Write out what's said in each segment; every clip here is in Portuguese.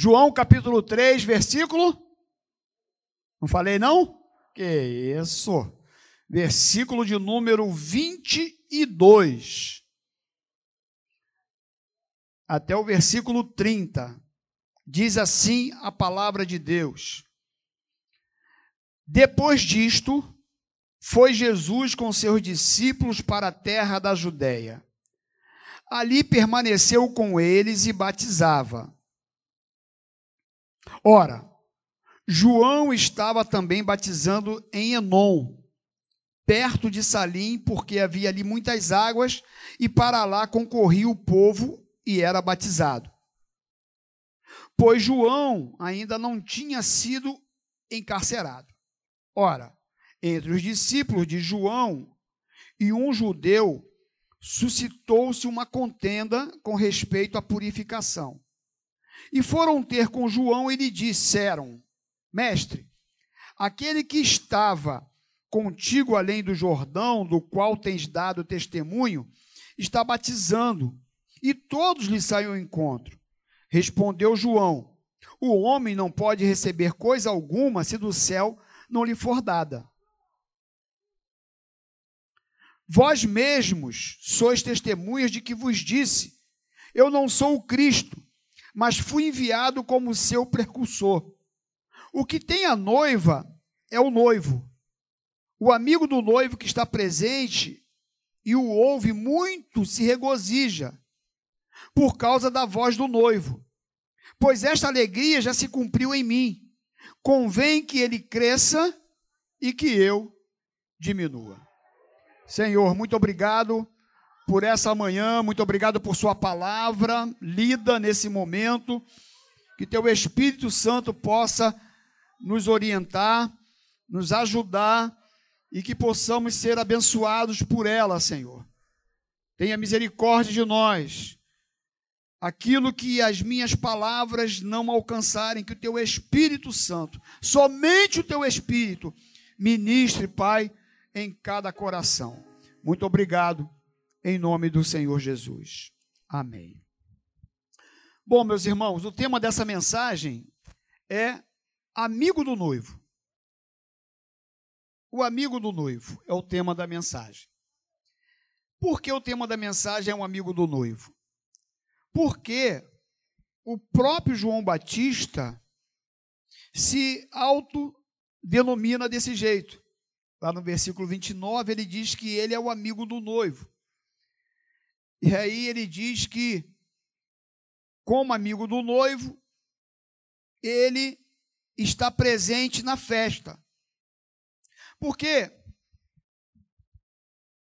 João capítulo 3, versículo. Não falei não? Que isso. Versículo de número 22. Até o versículo 30. Diz assim a palavra de Deus. Depois disto, foi Jesus com seus discípulos para a terra da Judéia. Ali permaneceu com eles e batizava. Ora, João estava também batizando em Enon, perto de Salim, porque havia ali muitas águas, e para lá concorria o povo e era batizado. Pois João ainda não tinha sido encarcerado. Ora, entre os discípulos de João e um judeu, suscitou-se uma contenda com respeito à purificação. E foram ter com João e lhe disseram: Mestre, aquele que estava contigo além do Jordão, do qual tens dado testemunho, está batizando, e todos lhe saem ao encontro. Respondeu João: O homem não pode receber coisa alguma se do céu não lhe for dada. Vós mesmos sois testemunhas de que vos disse: Eu não sou o Cristo, mas fui enviado como seu precursor. O que tem a noiva é o noivo. O amigo do noivo que está presente e o ouve muito se regozija por causa da voz do noivo, pois esta alegria já se cumpriu em mim. Convém que ele cresça e que eu diminua. Senhor, muito obrigado por essa manhã, muito obrigado por Sua palavra lida nesse momento. Que Teu Espírito Santo possa nos orientar, nos ajudar e que possamos ser abençoados por ela, Senhor. Tenha misericórdia de nós. Aquilo que as minhas palavras não alcançarem, que o Teu Espírito Santo, somente o Teu Espírito, ministre, Pai, em cada coração. Muito obrigado em nome do Senhor Jesus. Amém. Bom, meus irmãos, o tema dessa mensagem é amigo do noivo. O amigo do noivo é o tema da mensagem. Por que o tema da mensagem é um amigo do noivo? Porque o próprio João Batista se autodenomina desse jeito. Lá no versículo 29, ele diz que ele é o amigo do noivo. E aí ele diz que, como amigo do noivo, ele está presente na festa. Porque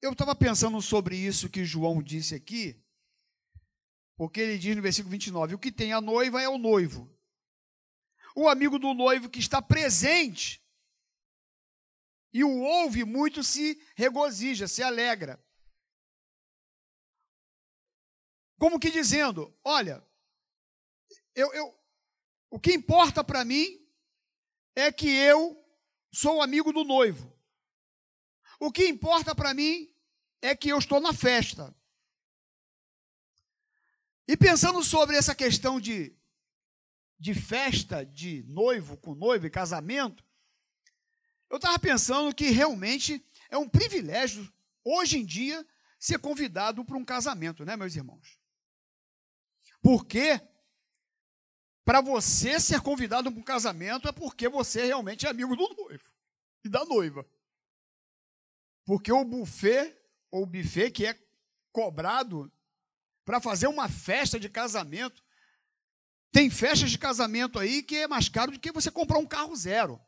eu estava pensando sobre isso que João disse aqui, porque ele diz no versículo 29: o que tem a noiva é o noivo. O amigo do noivo que está presente e o ouve muito se regozija, se alegra. Como que dizendo: olha, eu, eu o que importa para mim é que eu sou amigo do noivo. O que importa para mim é que eu estou na festa. E pensando sobre essa questão de, de festa, de noivo com noivo e casamento, eu estava pensando que realmente é um privilégio, hoje em dia, ser convidado para um casamento, né, meus irmãos? Porque para você ser convidado para um casamento é porque você realmente é amigo do noivo e da noiva. Porque o buffet, ou buffet que é cobrado para fazer uma festa de casamento, tem festas de casamento aí que é mais caro do que você comprar um carro zero.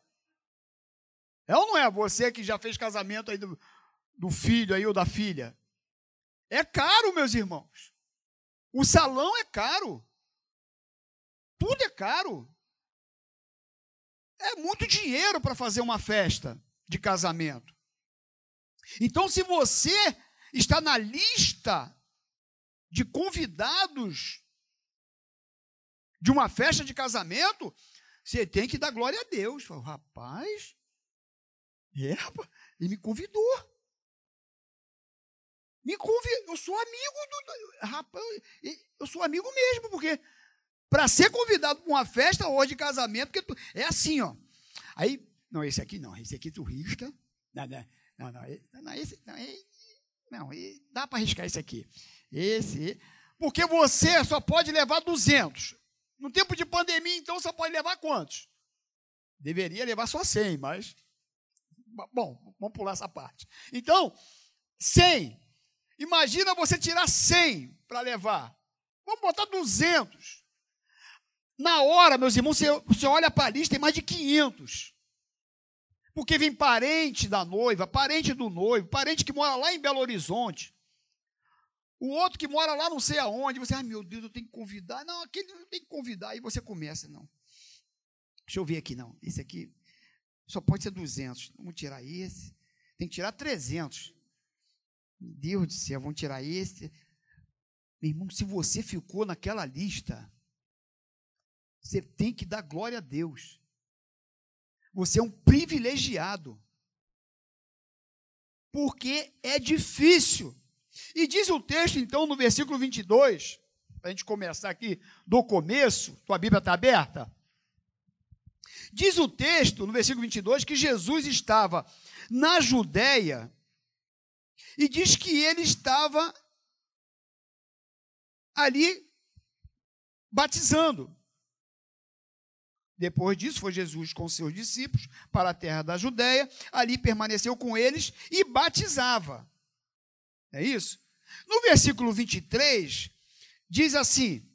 É ou não é? Você que já fez casamento aí do, do filho aí ou da filha. É caro, meus irmãos. O salão é caro. Tudo é caro. É muito dinheiro para fazer uma festa de casamento. Então, se você está na lista de convidados de uma festa de casamento, você tem que dar glória a Deus. Fala, rapaz, é, ele me convidou. Eu sou amigo do. Rapaz, eu sou amigo mesmo, porque para ser convidado para uma festa ou de casamento, porque tu, é assim, ó. Aí, não, esse aqui não, esse aqui tu risca. Não, não, não, não, não esse, não, não dá para riscar esse aqui. Esse, porque você só pode levar 200. No tempo de pandemia, então, só pode levar quantos? Deveria levar só 100, mas. Bom, vamos pular essa parte. Então, 100. Imagina você tirar 100 para levar. Vamos botar 200. Na hora, meus irmãos, você, você olha para a lista, tem mais de 500. Porque vem parente da noiva, parente do noivo, parente que mora lá em Belo Horizonte. O outro que mora lá não sei aonde. Você, ai meu Deus, eu tenho que convidar. Não, aquele eu tenho que convidar. Aí você começa, não. Deixa eu ver aqui, não. Esse aqui só pode ser 200. Vamos tirar esse. Tem que tirar 300. Deus do céu, vamos tirar esse. Meu irmão, se você ficou naquela lista, você tem que dar glória a Deus. Você é um privilegiado. Porque é difícil. E diz o texto, então, no versículo 22, para a gente começar aqui do começo, tua Bíblia está aberta? Diz o texto, no versículo 22, que Jesus estava na Judéia e diz que ele estava ali batizando. Depois disso, foi Jesus com seus discípulos para a terra da Judéia, ali permaneceu com eles e batizava. É isso? No versículo 23, diz assim: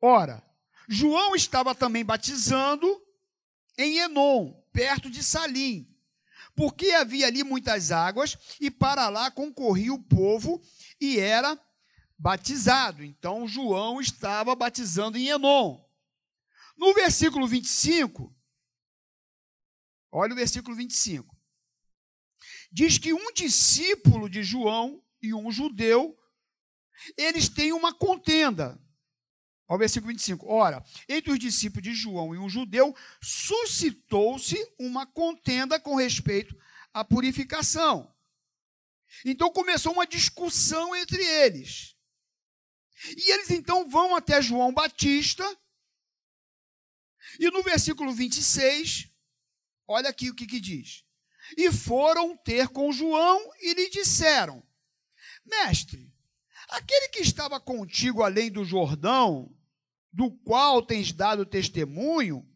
Ora, João estava também batizando em Enon, perto de Salim, porque havia ali muitas águas, e para lá concorria o povo e era batizado. Então João estava batizando em Enon. No versículo 25, olha o versículo 25 diz que um discípulo de João e um judeu, eles têm uma contenda. Ao versículo 25. Ora, entre os discípulos de João e um judeu, suscitou-se uma contenda com respeito à purificação. Então começou uma discussão entre eles. E eles então vão até João Batista. E no versículo 26, olha aqui o que, que diz e foram ter com João e lhe disseram: Mestre, aquele que estava contigo além do Jordão, do qual tens dado testemunho,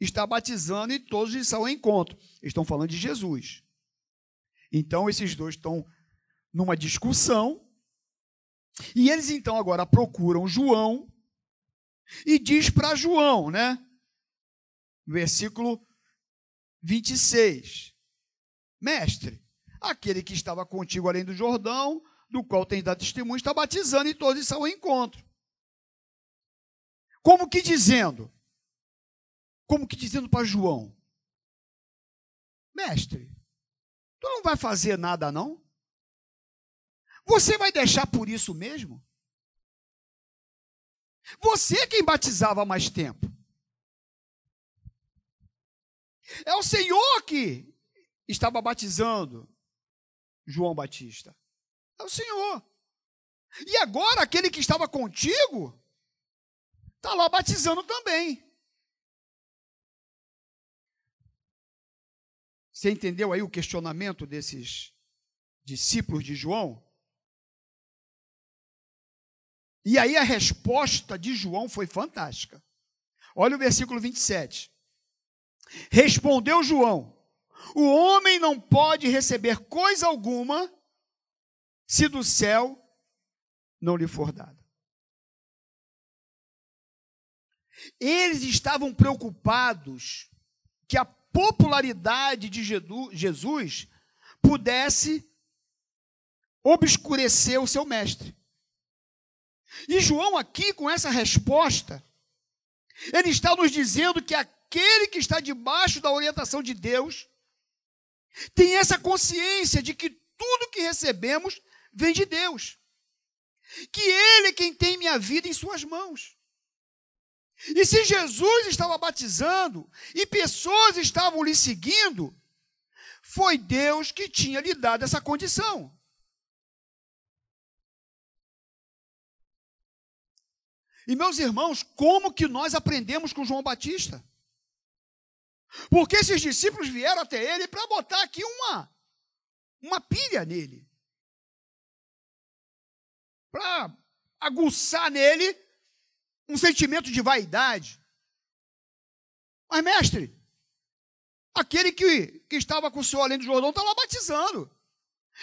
está batizando e todos lhe são ao encontro. Estão falando de Jesus. Então, esses dois estão numa discussão. E eles então agora procuram João e diz para João, né? Versículo 26. Mestre, aquele que estava contigo além do Jordão, do qual tens dado testemunho, está batizando e todos estão ao encontro. Como que dizendo? Como que dizendo para João? Mestre, tu não vai fazer nada não? Você vai deixar por isso mesmo? Você é quem batizava há mais tempo. É o Senhor que estava batizando João Batista? É o Senhor. E agora aquele que estava contigo está lá batizando também. Você entendeu aí o questionamento desses discípulos de João? E aí a resposta de João foi fantástica. Olha o versículo 27. Respondeu João: o homem não pode receber coisa alguma se do céu não lhe for dado. Eles estavam preocupados que a popularidade de Jesus pudesse obscurecer o seu mestre. E João, aqui, com essa resposta, ele está nos dizendo que aquele que está debaixo da orientação de Deus tem essa consciência de que tudo que recebemos vem de Deus. Que Ele é quem tem minha vida em Suas mãos. E se Jesus estava batizando e pessoas estavam lhe seguindo, foi Deus que tinha lhe dado essa condição. E meus irmãos, como que nós aprendemos com João Batista? Porque esses discípulos vieram até ele para botar aqui uma, uma pilha nele. Para aguçar nele um sentimento de vaidade. Mas, mestre, aquele que, que estava com o senhor além do Jordão está lá batizando.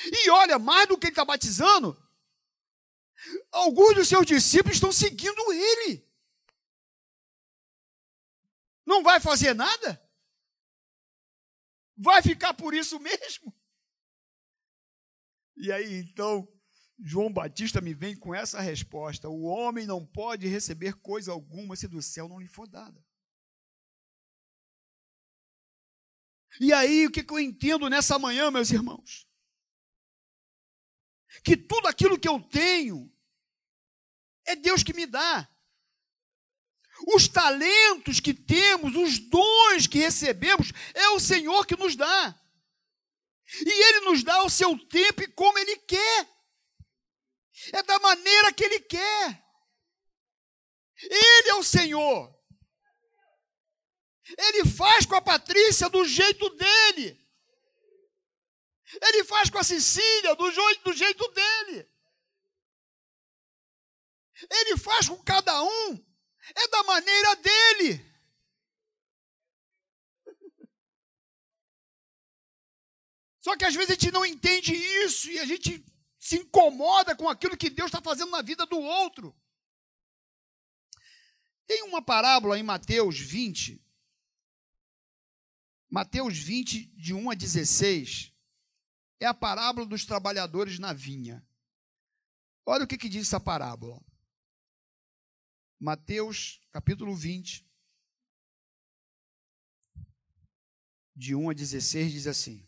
E olha, mais do que ele está batizando, alguns dos seus discípulos estão seguindo ele. Não vai fazer nada? Vai ficar por isso mesmo? E aí, então, João Batista me vem com essa resposta: o homem não pode receber coisa alguma se do céu não lhe for dada. E aí, o que eu entendo nessa manhã, meus irmãos? Que tudo aquilo que eu tenho é Deus que me dá. Os talentos que temos, os dons que recebemos, é o Senhor que nos dá. E Ele nos dá o seu tempo e como Ele quer. É da maneira que Ele quer. Ele é o Senhor. Ele faz com a Patrícia do jeito dele. Ele faz com a Cecília do jeito, do jeito dele. Ele faz com cada um. É da maneira dele. Só que às vezes a gente não entende isso e a gente se incomoda com aquilo que Deus está fazendo na vida do outro. Tem uma parábola em Mateus 20, Mateus 20, de 1 a 16, é a parábola dos trabalhadores na vinha. Olha o que, que diz essa parábola. Mateus, capítulo 20, de 1 a 16, diz assim.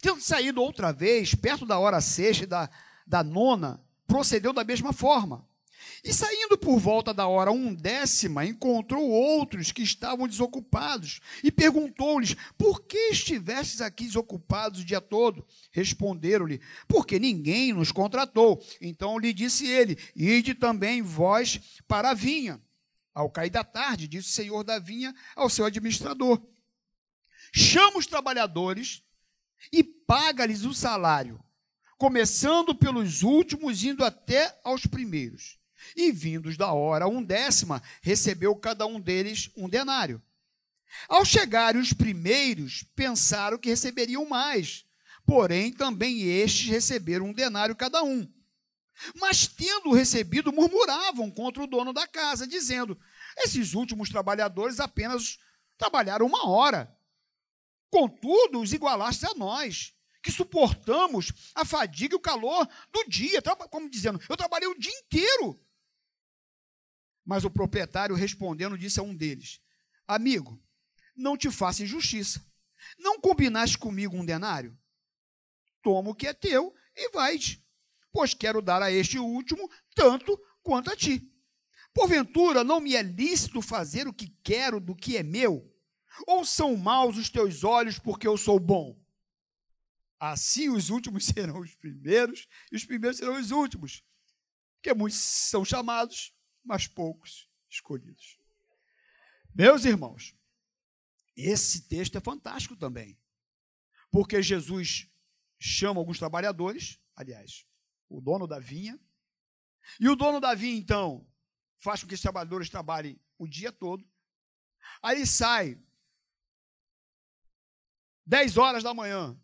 Tendo saído outra vez, perto da hora sexta e da, da nona, procedeu da mesma forma. E saindo por volta da hora undécima, encontrou outros que estavam desocupados e perguntou-lhes: Por que estivestes aqui desocupados o dia todo? Responderam-lhe: Porque ninguém nos contratou. Então lhe disse ele: Ide também vós para a vinha. Ao cair da tarde, disse o senhor da vinha ao seu administrador: Chama os trabalhadores e paga-lhes o salário começando pelos últimos, indo até aos primeiros. E vindos da hora undécima, recebeu cada um deles um denário. Ao chegarem os primeiros, pensaram que receberiam mais, porém também estes receberam um denário cada um. Mas, tendo recebido, murmuravam contra o dono da casa, dizendo: Esses últimos trabalhadores apenas trabalharam uma hora. Contudo, os igualaste a nós, que suportamos a fadiga e o calor do dia, como dizendo, eu trabalhei o dia inteiro. Mas o proprietário respondendo disse a um deles: Amigo, não te faça injustiça. Não combinaste comigo um denário? Toma o que é teu e vai-te, pois quero dar a este último tanto quanto a ti. Porventura não me é lícito fazer o que quero do que é meu? Ou são maus os teus olhos porque eu sou bom? Assim os últimos serão os primeiros e os primeiros serão os últimos. Porque muitos são chamados, mas poucos escolhidos. Meus irmãos, esse texto é fantástico também. Porque Jesus chama alguns trabalhadores, aliás, o dono da vinha, e o dono da vinha, então, faz com que os trabalhadores trabalhem o dia todo. Aí sai 10 horas da manhã,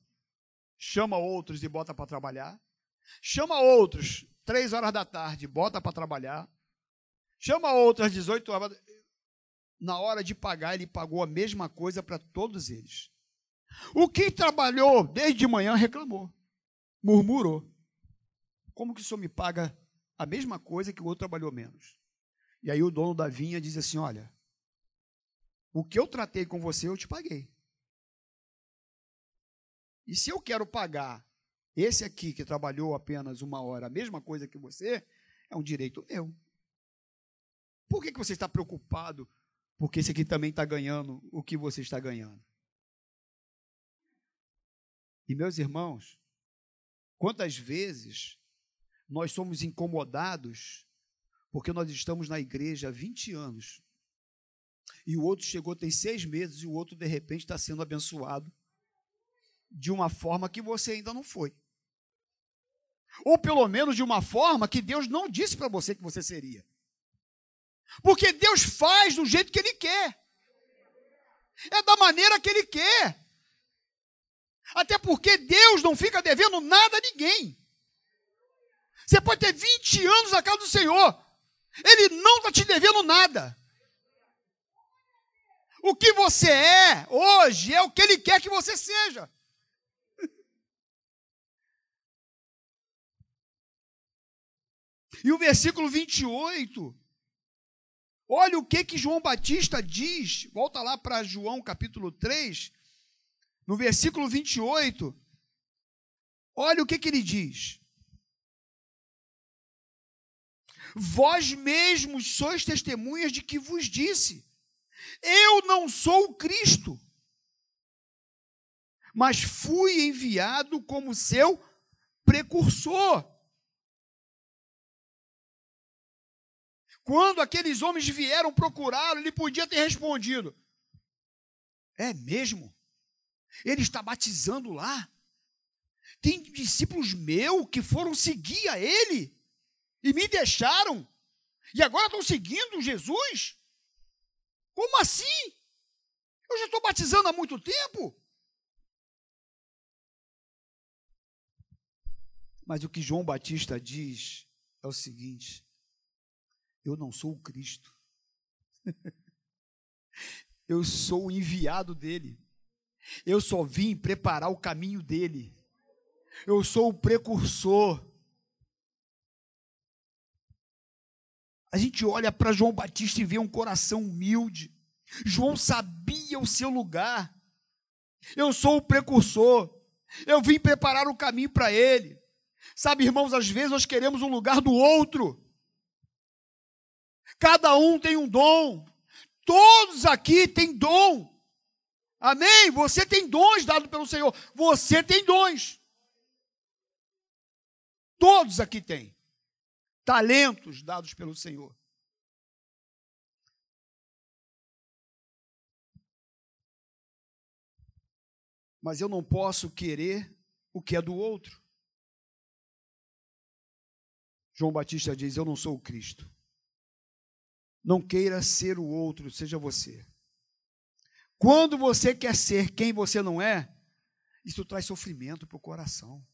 chama outros e bota para trabalhar. Chama outros, três horas da tarde, bota para trabalhar. Chama outros às 18 horas. Na hora de pagar, ele pagou a mesma coisa para todos eles. O que trabalhou desde de manhã reclamou, murmurou. Como que o senhor me paga a mesma coisa que o outro trabalhou menos. E aí o dono da vinha diz assim: Olha, o que eu tratei com você, eu te paguei. E se eu quero pagar esse aqui que trabalhou apenas uma hora, a mesma coisa que você, é um direito meu. Por que, que você está preocupado? Porque esse aqui também está ganhando o que você está ganhando. E meus irmãos, quantas vezes nós somos incomodados porque nós estamos na igreja há 20 anos e o outro chegou tem seis meses e o outro de repente está sendo abençoado de uma forma que você ainda não foi. Ou pelo menos de uma forma que Deus não disse para você que você seria. Porque Deus faz do jeito que Ele quer. É da maneira que Ele quer. Até porque Deus não fica devendo nada a ninguém. Você pode ter 20 anos na casa do Senhor. Ele não está te devendo nada. O que você é hoje é o que Ele quer que você seja. E o versículo 28, olha o que que João Batista diz, volta lá para João capítulo 3, no versículo 28, olha o que que ele diz. Vós mesmos sois testemunhas de que vos disse: Eu não sou o Cristo, mas fui enviado como seu precursor. Quando aqueles homens vieram procurá-lo, ele podia ter respondido: É mesmo? Ele está batizando lá. Tem discípulos meus que foram seguir a ele e me deixaram. E agora estão seguindo Jesus? Como assim? Eu já estou batizando há muito tempo. Mas o que João Batista diz é o seguinte: eu não sou o Cristo. eu sou o enviado dele. Eu só vim preparar o caminho dele. Eu sou o precursor. A gente olha para João Batista e vê um coração humilde. João sabia o seu lugar. Eu sou o precursor. Eu vim preparar o caminho para ele. Sabe, irmãos, às vezes nós queremos o lugar do outro. Cada um tem um dom. Todos aqui têm dom. Amém? Você tem dons dados pelo Senhor. Você tem dons. Todos aqui têm talentos dados pelo Senhor. Mas eu não posso querer o que é do outro. João Batista diz: Eu não sou o Cristo. Não queira ser o outro, seja você. Quando você quer ser quem você não é, isso traz sofrimento para o coração,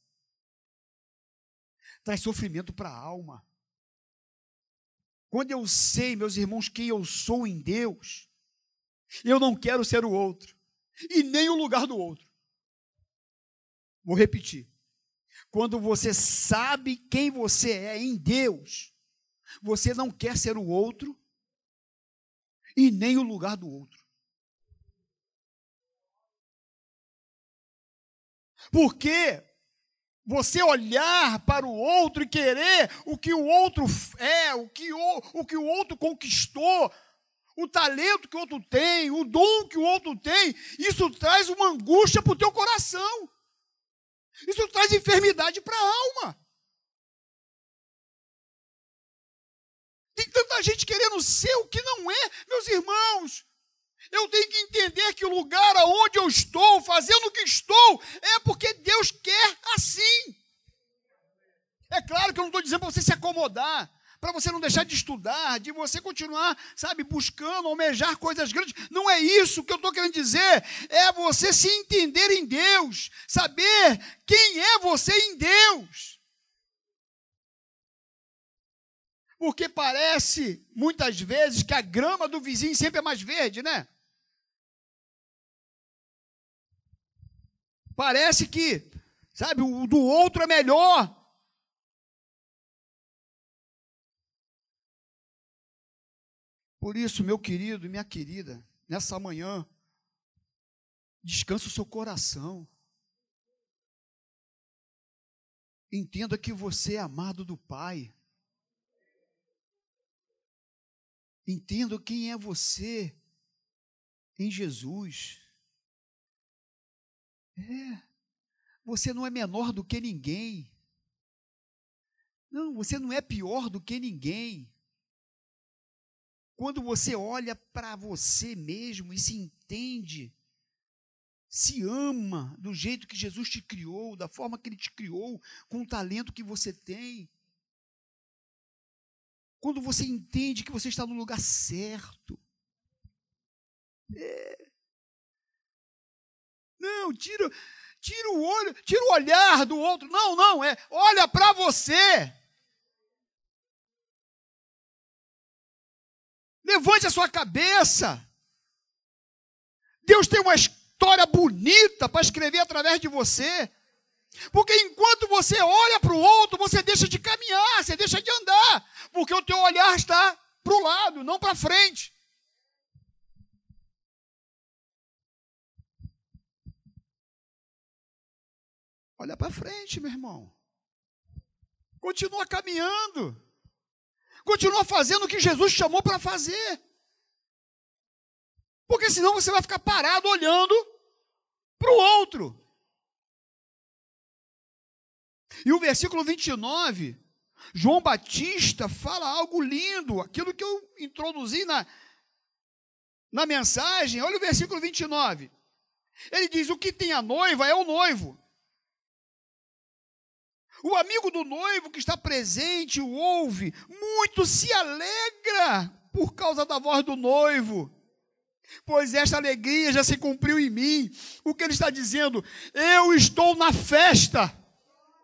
traz sofrimento para a alma. Quando eu sei, meus irmãos, quem eu sou em Deus, eu não quero ser o outro, e nem o lugar do outro. Vou repetir. Quando você sabe quem você é em Deus, você não quer ser o outro e nem o lugar do outro. Porque você olhar para o outro e querer o que o outro é, o que o, o que o outro conquistou, o talento que o outro tem, o dom que o outro tem, isso traz uma angústia para o teu coração. Isso traz enfermidade para a alma. Tem tanta gente querendo ser o que não é, meus irmãos. Eu tenho que entender que o lugar aonde eu estou, fazendo o que estou, é porque Deus quer assim. É claro que eu não estou dizendo para você se acomodar, para você não deixar de estudar, de você continuar, sabe, buscando, almejar coisas grandes. Não é isso que eu estou querendo dizer. É você se entender em Deus, saber quem é você em Deus. Porque parece, muitas vezes, que a grama do vizinho sempre é mais verde, né? Parece que, sabe, o do outro é melhor. Por isso, meu querido e minha querida, nessa manhã, descansa o seu coração. Entenda que você é amado do Pai. Entenda quem é você em Jesus. É. Você não é menor do que ninguém. Não, você não é pior do que ninguém. Quando você olha para você mesmo e se entende, se ama do jeito que Jesus te criou, da forma que Ele te criou, com o talento que você tem. Quando você entende que você está no lugar certo. É. Não, tira, tira o olho, tira o olhar do outro. Não, não, é olha para você. Levante a sua cabeça. Deus tem uma história bonita para escrever através de você. Porque enquanto você olha para o outro, você deixa de caminhar, você deixa de andar. Porque o teu olhar está para o lado, não para frente. Olha para frente, meu irmão. Continua caminhando. Continua fazendo o que Jesus chamou para fazer. Porque senão você vai ficar parado olhando para o outro. E o versículo 29, João Batista fala algo lindo, aquilo que eu introduzi na, na mensagem. Olha o versículo 29. Ele diz: O que tem a noiva é o noivo. O amigo do noivo que está presente o ouve, muito se alegra por causa da voz do noivo, pois esta alegria já se cumpriu em mim. O que ele está dizendo? Eu estou na festa.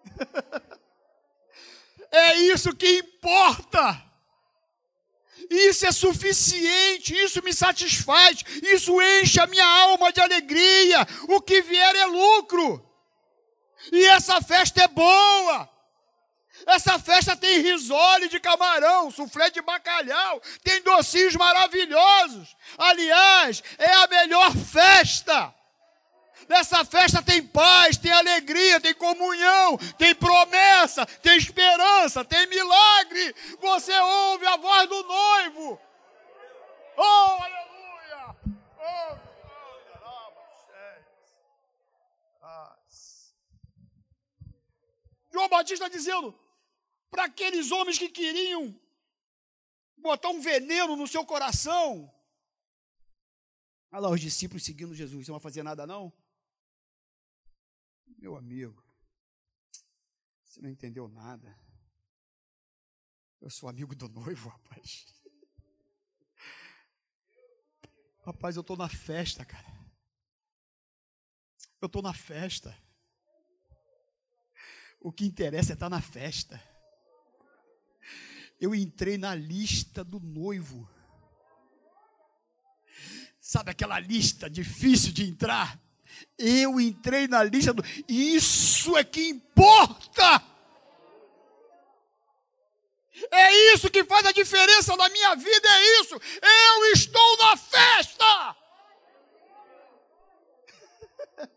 é isso que importa. Isso é suficiente, isso me satisfaz, isso enche a minha alma de alegria. O que vier é lucro. E essa festa é boa. Essa festa tem risole de camarão, suflé de bacalhau, tem docinhos maravilhosos. Aliás, é a melhor festa. Nessa festa tem paz, tem alegria, tem promessa, tem esperança, tem milagre. Você ouve a voz do noivo. Oh, aleluia! Oh, João Batista dizendo para aqueles homens que queriam botar um veneno no seu coração. Olha lá os discípulos seguindo Jesus, você não vai fazer nada não? Meu amigo, você não entendeu nada. Eu sou amigo do noivo, rapaz. Rapaz, eu estou na festa, cara. Eu estou na festa. O que interessa é estar na festa. Eu entrei na lista do noivo. Sabe aquela lista difícil de entrar? Eu entrei na lista do. Isso é que importa! Isso que faz a diferença na minha vida, é isso. Eu estou na festa!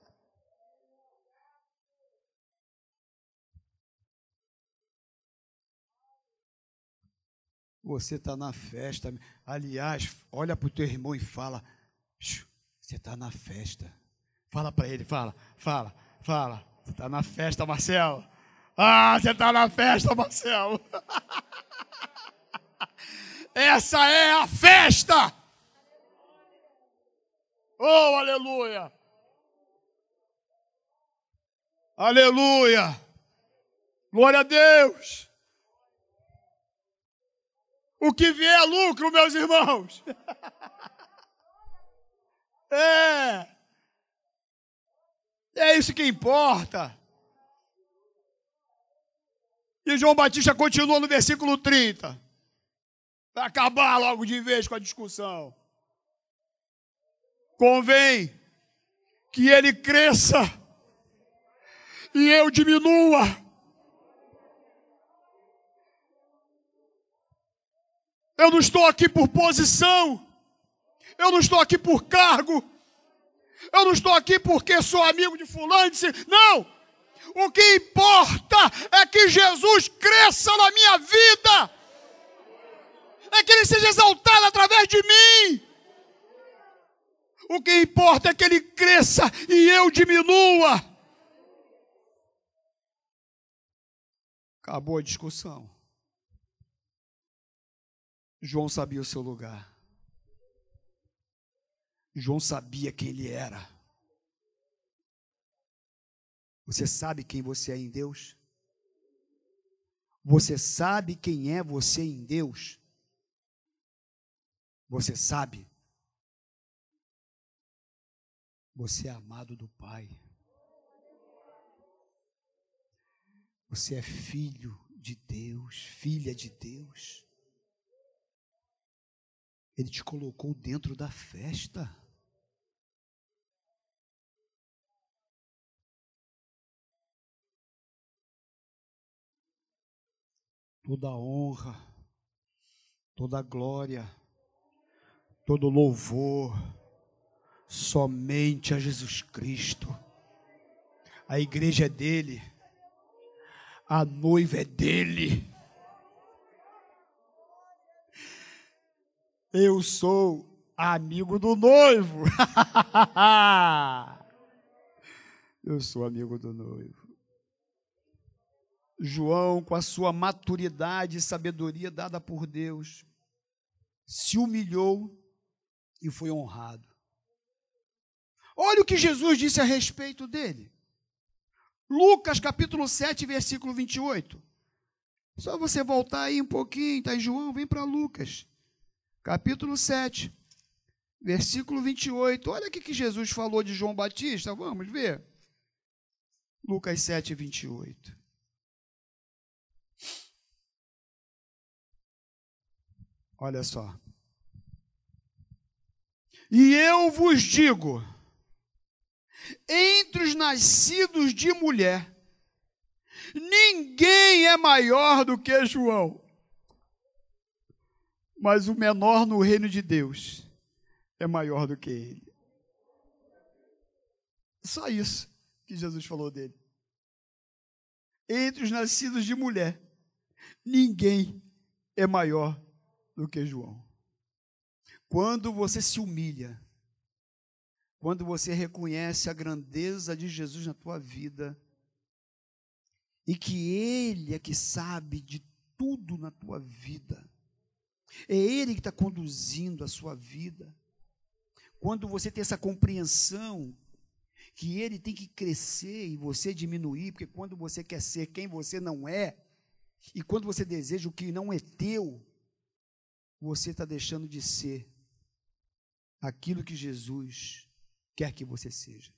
Você está na festa. Aliás, olha para o teu irmão e fala: Você está na festa. Fala para ele, fala, fala, fala. Você está na festa, Marcelo. Ah, você está na festa, Marcelo. Essa é a festa. Oh, aleluia. Aleluia. Glória a Deus. O que vier é lucro, meus irmãos. é. É isso que importa. E João Batista continua no versículo 30. Para acabar logo de vez com a discussão. Convém que ele cresça e eu diminua. Eu não estou aqui por posição. Eu não estou aqui por cargo. Eu não estou aqui porque sou amigo de fulano. Não! O que importa é que Jesus cresça na minha vida. É que ele seja exaltado através de mim. O que importa é que ele cresça e eu diminua. Acabou a discussão. João sabia o seu lugar. João sabia quem ele era. Você sabe quem você é em Deus? Você sabe quem é você em Deus? Você sabe? Você é amado do Pai. Você é filho de Deus, filha de Deus. Ele te colocou dentro da festa. Toda honra, toda glória, todo louvor, somente a Jesus Cristo. A igreja é dele, a noiva é dele. Eu sou amigo do noivo. Eu sou amigo do noivo. João, com a sua maturidade e sabedoria dada por Deus, se humilhou e foi honrado. Olha o que Jesus disse a respeito dele. Lucas capítulo 7, versículo 28. Só você voltar aí um pouquinho, tá João, vem para Lucas. Capítulo 7, versículo 28. Olha o que Jesus falou de João Batista, vamos ver. Lucas 7, 28. Olha só. E eu vos digo: entre os nascidos de mulher, ninguém é maior do que João. Mas o menor no reino de Deus é maior do que ele. Só isso que Jesus falou dele. Entre os nascidos de mulher, ninguém é maior do que João. Quando você se humilha, quando você reconhece a grandeza de Jesus na tua vida, e que Ele é que sabe de tudo na tua vida, é Ele que está conduzindo a sua vida. Quando você tem essa compreensão que Ele tem que crescer e você diminuir, porque quando você quer ser quem você não é, e quando você deseja o que não é teu, você está deixando de ser aquilo que Jesus quer que você seja.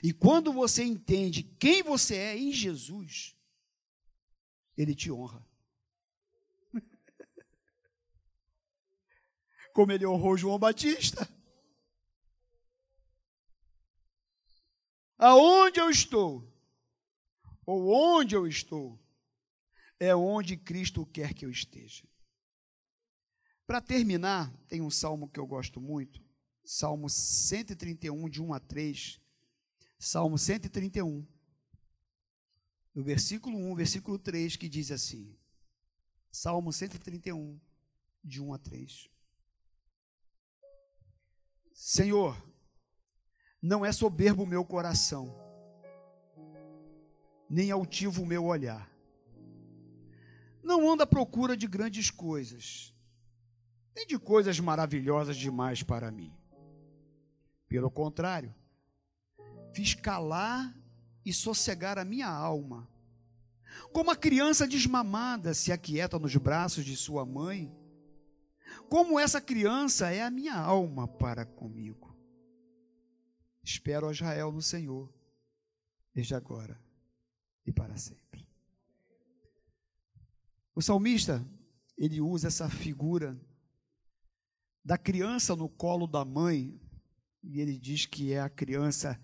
E quando você entende quem você é em Jesus, Ele te honra. Como ele honrou João Batista. Aonde eu estou, ou onde eu estou, é onde Cristo quer que eu esteja. Para terminar, tem um salmo que eu gosto muito, Salmo 131, de 1 a 3. Salmo 131, no versículo 1, versículo 3, que diz assim: Salmo 131, de 1 a 3. Senhor, não é soberbo o meu coração, nem altivo o meu olhar. Não ando à procura de grandes coisas, nem de coisas maravilhosas demais para mim. Pelo contrário, fiz calar e sossegar a minha alma. Como a criança desmamada se aquieta nos braços de sua mãe, como essa criança é a minha alma para comigo. Espero a Israel no Senhor, desde agora e para sempre. O salmista, ele usa essa figura da criança no colo da mãe, e ele diz que é a criança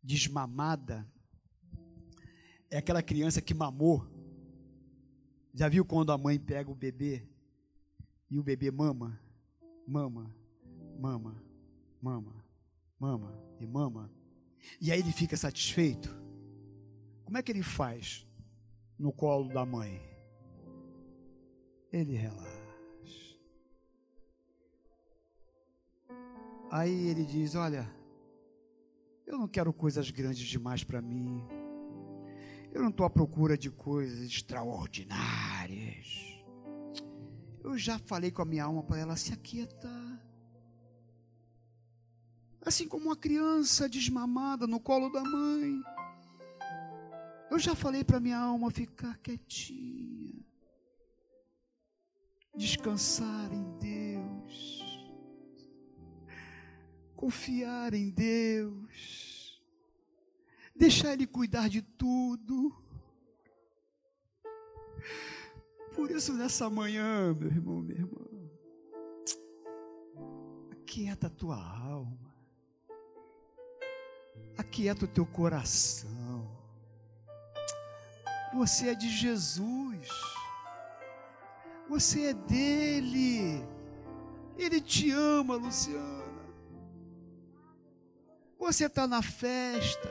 desmamada, é aquela criança que mamou. Já viu quando a mãe pega o bebê e o bebê mama, mama, mama, mama, mama e mama, e aí ele fica satisfeito? Como é que ele faz no colo da mãe? Ele relaxa. Aí ele diz: Olha, eu não quero coisas grandes demais para mim. Eu não estou à procura de coisas extraordinárias. Eu já falei com a minha alma para ela se aquietar. Assim como uma criança desmamada no colo da mãe. Eu já falei para minha alma ficar quietinha. Descansar em Deus. Confiar em Deus. Deixar Ele cuidar de tudo. Por isso, nessa manhã, meu irmão, minha irmã, aquieta a tua alma, aquieta o teu coração. Você é de Jesus, você é dele, ele te ama, Luciana. Você está na festa,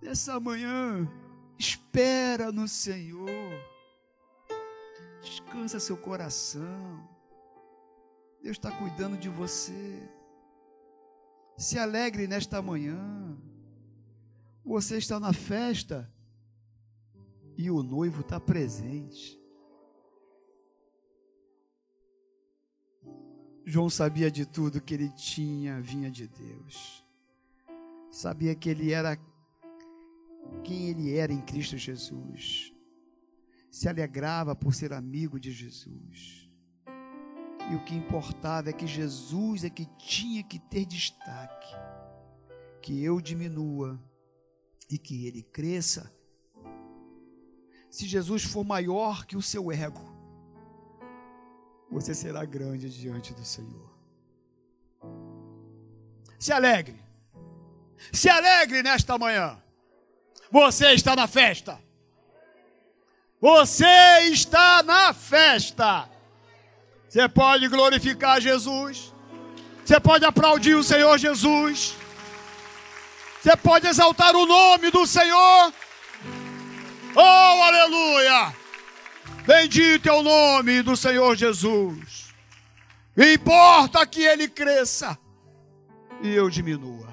nessa manhã, Espera no Senhor. Descansa seu coração. Deus está cuidando de você. Se alegre nesta manhã. Você está na festa e o noivo está presente. João sabia de tudo que ele tinha, vinha de Deus. Sabia que ele era quem ele era em Cristo Jesus. Se alegrava por ser amigo de Jesus. E o que importava é que Jesus é que tinha que ter destaque. Que eu diminua e que ele cresça. Se Jesus for maior que o seu ego, você será grande diante do Senhor. Se alegre. Se alegre nesta manhã. Você está na festa. Você está na festa. Você pode glorificar Jesus. Você pode aplaudir o Senhor Jesus. Você pode exaltar o nome do Senhor. Oh, aleluia! Bendito é o nome do Senhor Jesus. Importa que ele cresça e eu diminua.